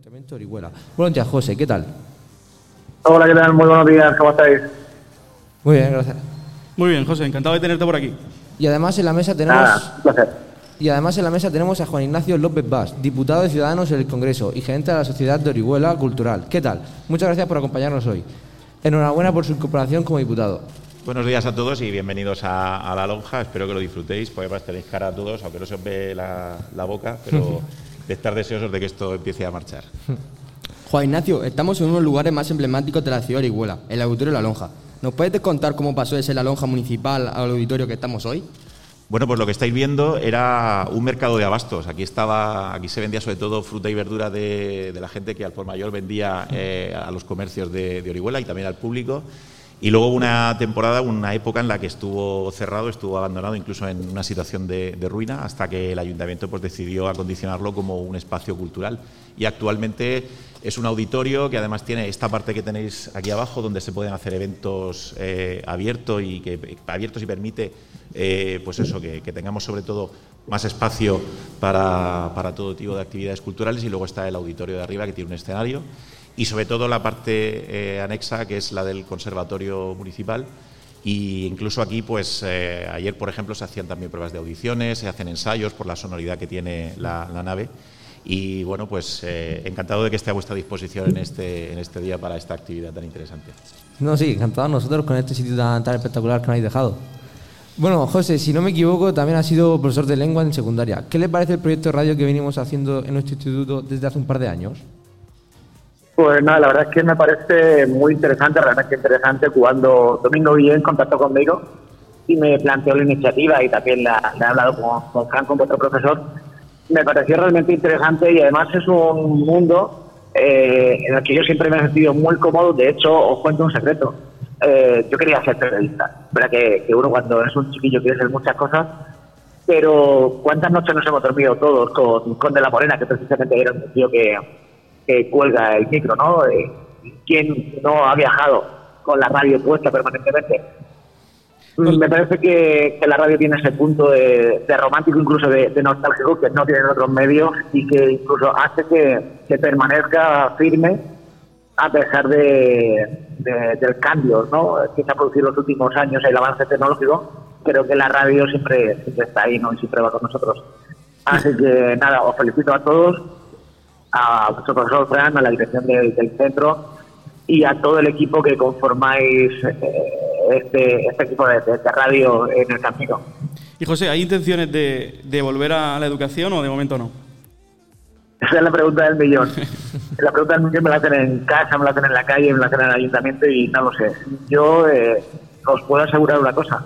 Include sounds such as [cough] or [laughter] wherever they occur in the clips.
Ayuntamiento de Orihuela. Buenos días, José, ¿qué tal? Hola, ¿qué tal? Muy buenos días, ¿cómo estáis? Muy bien, gracias. Muy bien, José, encantado de tenerte por aquí. Y además en la mesa tenemos placer. y además en la mesa tenemos a Juan Ignacio López Vaz, diputado de Ciudadanos en el Congreso y gerente de la Sociedad de Orihuela Cultural. ¿Qué tal? Muchas gracias por acompañarnos hoy. Enhorabuena por su incorporación como diputado. Buenos días a todos y bienvenidos a, a La Lonja. Espero que lo disfrutéis, porque además tenéis cara a todos, aunque no se os ve la, la boca, pero [laughs] de estar deseosos de que esto empiece a marchar. Juan Ignacio, estamos en uno de los lugares más emblemáticos de la ciudad de Orihuela, el Auditorio La Lonja. ¿Nos puedes contar cómo pasó de ser la lonja municipal al auditorio que estamos hoy? Bueno, pues lo que estáis viendo era un mercado de abastos. Aquí estaba, aquí se vendía sobre todo fruta y verdura de, de la gente que al por mayor vendía eh, a los comercios de, de Orihuela y también al público. Y luego una temporada, una época en la que estuvo cerrado, estuvo abandonado, incluso en una situación de, de ruina, hasta que el ayuntamiento pues, decidió acondicionarlo como un espacio cultural. Y actualmente es un auditorio que además tiene esta parte que tenéis aquí abajo, donde se pueden hacer eventos eh, abiertos y que abiertos y permite, eh, pues eso, que, que tengamos sobre todo más espacio para, para todo tipo de actividades culturales. Y luego está el auditorio de arriba que tiene un escenario y sobre todo la parte eh, anexa que es la del conservatorio municipal y incluso aquí pues eh, ayer por ejemplo se hacían también pruebas de audiciones se hacen ensayos por la sonoridad que tiene la, la nave y bueno pues eh, encantado de que esté a vuestra disposición en este en este día para esta actividad tan interesante No, sí, encantados nosotros con este sitio tan, tan espectacular que nos habéis dejado. Bueno, José, si no me equivoco, también ha sido profesor de lengua en secundaria. ¿Qué le parece el proyecto de radio que venimos haciendo en nuestro instituto desde hace un par de años? Pues nada, la verdad es que me parece muy interesante, realmente interesante, cuando Domingo Guillén contactó conmigo y me planteó la iniciativa y también la, la he hablado con, con Franco, vuestro profesor. Me pareció realmente interesante y además es un mundo eh, en el que yo siempre me he sentido muy cómodo. De hecho, os cuento un secreto. Eh, yo quería ser periodista. Verdad que, uno cuando es un chiquillo quiere hacer muchas cosas, pero ¿cuántas noches nos hemos dormido todos con, con De la Morena, que precisamente era un tío que, que cuelga el micro, ¿no? ¿Quién no ha viajado con la radio puesta permanentemente? Mm, Me parece que, que la radio tiene ese punto de, de romántico, incluso de, de nostálgico, que no tienen otros medios y que incluso hace que, que permanezca firme a pesar de, de- del cambio ¿no? que se ha producido en los últimos años, el avance tecnológico, pero que la radio siempre, siempre está ahí ¿no? y siempre va con nosotros. Así que nada, os felicito a todos, a vuestro profesor Fran, a la dirección del, del centro y a todo el equipo que conformáis eh, este, este equipo de radio en el camino. Y José, ¿hay intenciones de, de volver a la educación o de momento no? Esa es la pregunta del millón. [laughs] la pregunta del millón me la hacen en casa, me la hacen en la calle, me la hacen en el ayuntamiento y no lo sé. Yo eh, os puedo asegurar una cosa,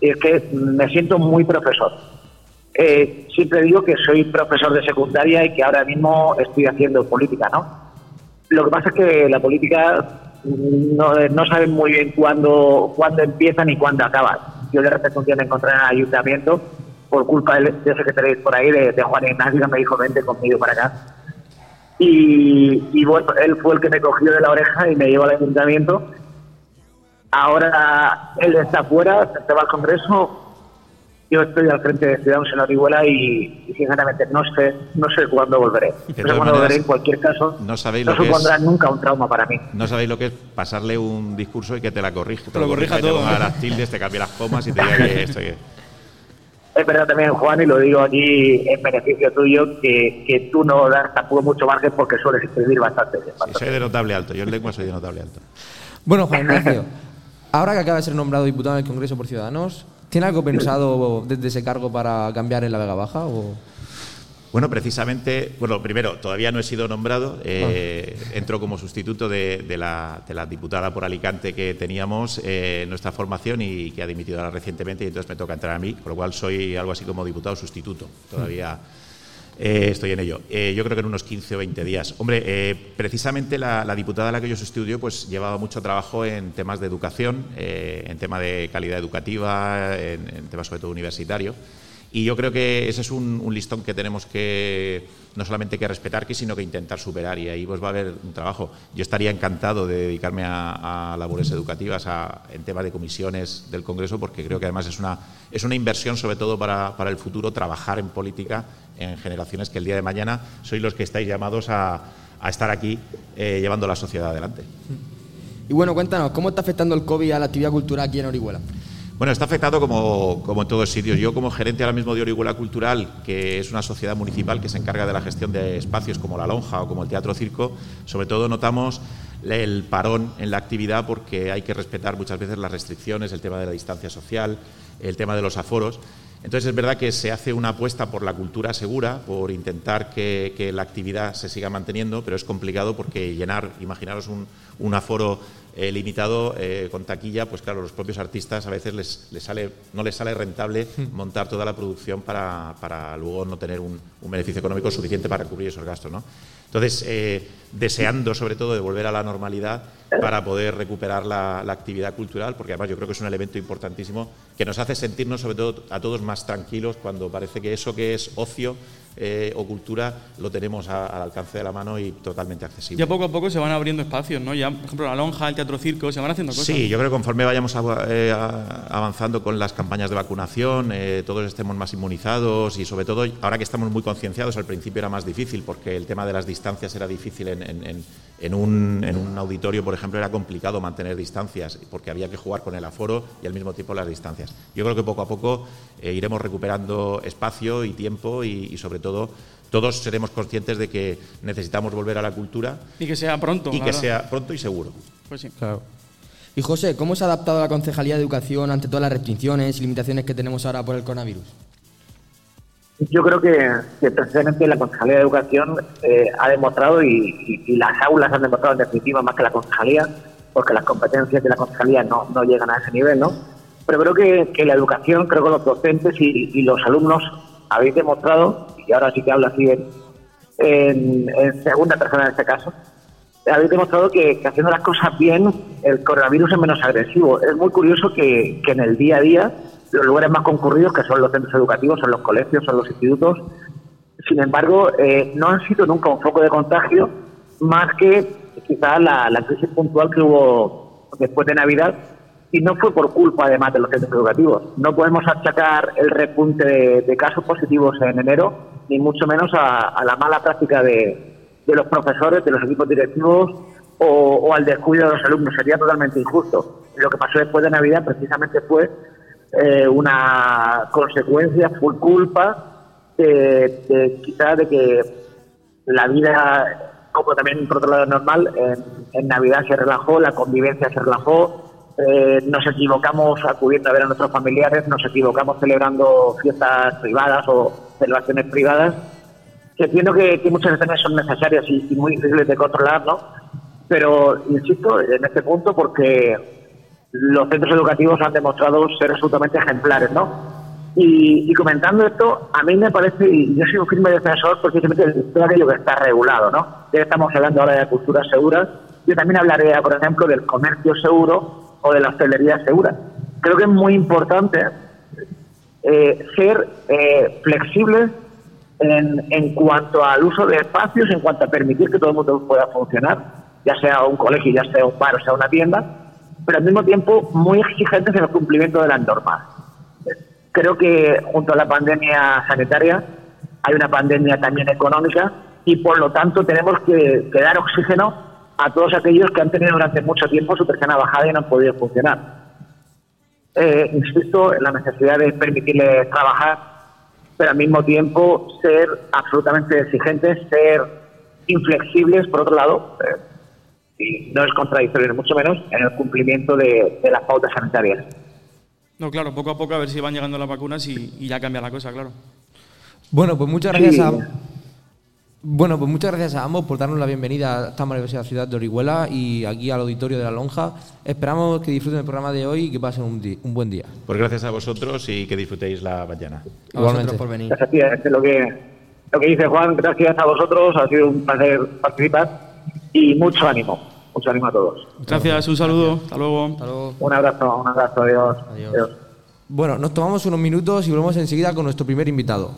y es que me siento muy profesor. Eh, siempre digo que soy profesor de secundaria y que ahora mismo estoy haciendo política, ¿no? Lo que pasa es que la política no, no saben muy bien cuándo, cuándo empiezan y cuándo acaban. Yo de repente un encontré en el ayuntamiento por culpa del- que tenéis por ahí, de, Juan Ignacio, que me dijo, vente conmigo para acá. Y, y bueno, él fue el que me cogió de la oreja y me llevó al ayuntamiento. Ahora él está fuera, se va al Congreso. Yo estoy al frente de Ciudadanos en Orihuela y, y sinceramente no sé no sé cuándo volveré. No sé cuándo volveré. En cualquier caso, no sabéis no que supondrá es- nunca un trauma para mí. no sabéis lo que es pasarle un discurso y que te la corrija Te lo corrija y te todo, ponga las tildes te cambie las comas y te diga que esto que Es verdad también, Juan, y lo digo aquí en beneficio tuyo, que, que tú no das tampoco mucho margen porque sueles escribir bastante. bien, Sí, bastante. soy de notable alto yo en lengua soy de notable alto Bueno, Juan Ignacio, ahora que acaba de ser nombrado diputado en el Congreso por Ciudadanos, ¿tiene algo pensado desde ese cargo para cambiar en la Vega Baja? O... Bueno, precisamente, bueno, primero, todavía no he sido nombrado, eh, Ah. entro como sustituto de, de la, de la diputada por Alicante que teníamos eh, en nuestra formación y que ha dimitido ahora recientemente y entonces me toca entrar a mí, por lo cual soy algo así como diputado sustituto, todavía eh, estoy en ello. Eh, yo creo que en unos 15 o 20 días. Hombre, eh, precisamente la, diputada a la que yo sustituyo pues llevaba mucho trabajo en temas de educación, eh, en tema de calidad educativa, en, en temas sobre todo universitario. Y yo creo que ese es un, listón que tenemos que no solamente que respetar, sino que intentar superar. Y ahí pues va a haber un trabajo. Yo estaría encantado de dedicarme a, a labores educativas, a- en temas de comisiones del Congreso, porque creo que además es una, es una inversión, sobre todo para, para el futuro, trabajar en política en generaciones que el día de mañana sois los que estáis llamados a, a estar aquí eh, llevando la sociedad adelante. Y bueno, cuéntanos, ¿cómo está afectando el COVID a la actividad cultural aquí en Orihuela? Bueno, está afectado como, como en todos sitios. Yo como gerente ahora mismo de Orihuela Cultural, que es una sociedad municipal que se encarga de la gestión de espacios como la Lonja o como el Teatro Circo, sobre todo notamos el parón en la actividad porque hay que respetar muchas veces las restricciones, el tema de la distancia social, el tema de los aforos. Entonces es verdad que se hace una apuesta por la cultura segura, por intentar que, la actividad se siga manteniendo, pero es complicado porque llenar, imaginaros un, un aforo eh, limitado eh, con taquilla, pues claro, los propios artistas a veces les, les sale, no les sale rentable [laughs] montar toda la producción para, para luego no tener un, un, beneficio económico suficiente para cubrir esos gastos. ¿no? Entonces, eh, deseando sobre todo de volver a la normalidad para poder recuperar la, la, actividad cultural, porque además yo creo que es un elemento importantísimo que nos hace sentirnos sobre todo a todos más tranquilos cuando parece que eso que es ocio eh, o cultura lo tenemos a, al alcance de la mano y totalmente accesible. Ya poco a poco se van abriendo espacios, ¿no? Ya, por ejemplo, la lonja, el teatro circo, se van haciendo cosas. Sí, yo creo que conforme vayamos a, eh, avanzando con las campañas de vacunación, eh, todos estemos más inmunizados y sobre todo ahora que estamos muy concienciados, al principio era más difícil porque el tema de las distancias era difícil en, en, en, un, en un auditorio, por ejemplo, era complicado mantener distancias porque había que jugar con el aforo y al mismo tiempo las distancias. Yo creo que poco a poco eh, iremos recuperando espacio y tiempo y, y sobre todo todo todos seremos conscientes de que necesitamos volver a la cultura. Y que sea pronto. Y que verdad. sea pronto y seguro. Pues sí. Claro. Y José, ¿cómo se ha adaptado la Concejalía de Educación ante todas las restricciones y limitaciones que tenemos ahora por el coronavirus? Yo creo que, que precisamente la Concejalía de Educación eh, ha demostrado, y, y, y, las aulas han demostrado en definitiva más que la Concejalía, porque las competencias de la Concejalía no, no llegan a ese nivel, ¿no? Pero creo que, que la educación, creo que los docentes y, los alumnos habéis demostrado, y ahora sí que hablo así en, en, en segunda persona en este caso, habéis demostrado que, que, haciendo las cosas bien el coronavirus es menos agresivo. Es muy curioso que, que, en el día a día los lugares más concurridos, que son los centros educativos, son los colegios, son los institutos, sin embargo, eh, no han sido nunca un foco de contagio más que quizás la, la crisis puntual que hubo después de Navidad y no fue por culpa además de los centros educativos. No podemos achacar el repunte de, casos positivos en enero, ni mucho menos a, la mala práctica de, de, los profesores, de los equipos directivos o, o, al descuido de los alumnos. Sería totalmente injusto. Lo que pasó después de Navidad precisamente fue eh, una consecuencia por culpa de, de quizás de que la vida, como también por otro lado normal, en, en Navidad se relajó, la convivencia se relajó, eh, nos equivocamos acudiendo a ver a nuestros familiares, nos equivocamos celebrando fiestas privadas o celebraciones privadas, que entiendo que, que muchas veces son necesarias y, y, muy difíciles de controlar, ¿no? Pero insisto en este punto porque los centros educativos han demostrado ser absolutamente ejemplares, ¿no? Y, y comentando esto, a mí me parece, y yo soy un firme defensor precisamente de todo aquello que está regulado, ¿no? Ya estamos hablando ahora de culturas seguras, yo también hablaré, por ejemplo, del comercio seguro o de la hostelería segura. Creo que es muy importante eh, ser eh, flexibles en, en, cuanto al uso de espacios, en cuanto a permitir que todo el mundo pueda funcionar, ya sea un colegio, ya sea un bar o sea una tienda, pero al mismo tiempo muy exigentes en el cumplimiento de las normas. Creo que junto a la pandemia sanitaria hay una pandemia también económica y por lo tanto tenemos que, dar oxígeno a todos aquellos que han tenido durante mucho tiempo su persiana bajada y no han podido funcionar. Eh, insisto en la necesidad de permitirles trabajar, pero al mismo tiempo ser absolutamente exigentes, ser inflexibles, por otro lado, eh, y no es contradictorio, mucho menos, en el cumplimiento de, de, las pautas sanitarias. No, claro, poco a poco a ver si van llegando las vacunas y, y ya cambia la cosa, claro. Bueno, pues muchas gracias sí. a bueno, pues muchas gracias a ambos por darnos la bienvenida a esta maravillosa ciudad de Orihuela y aquí al auditorio de la Lonja. Esperamos que disfruten el programa de hoy y que pasen un, un buen día. Pues gracias a vosotros y que disfrutéis la mañana. A Igualmente. por venir. Gracias, es lo que, lo que dice Juan, gracias a vosotros, ha sido un placer participar y mucho ánimo, mucho ánimo a todos. Gracias, un saludo, hasta luego. Hasta luego. Un abrazo, un abrazo, adiós. adiós. adiós. Bueno, nos tomamos unos minutos y volvemos enseguida con nuestro primer invitado.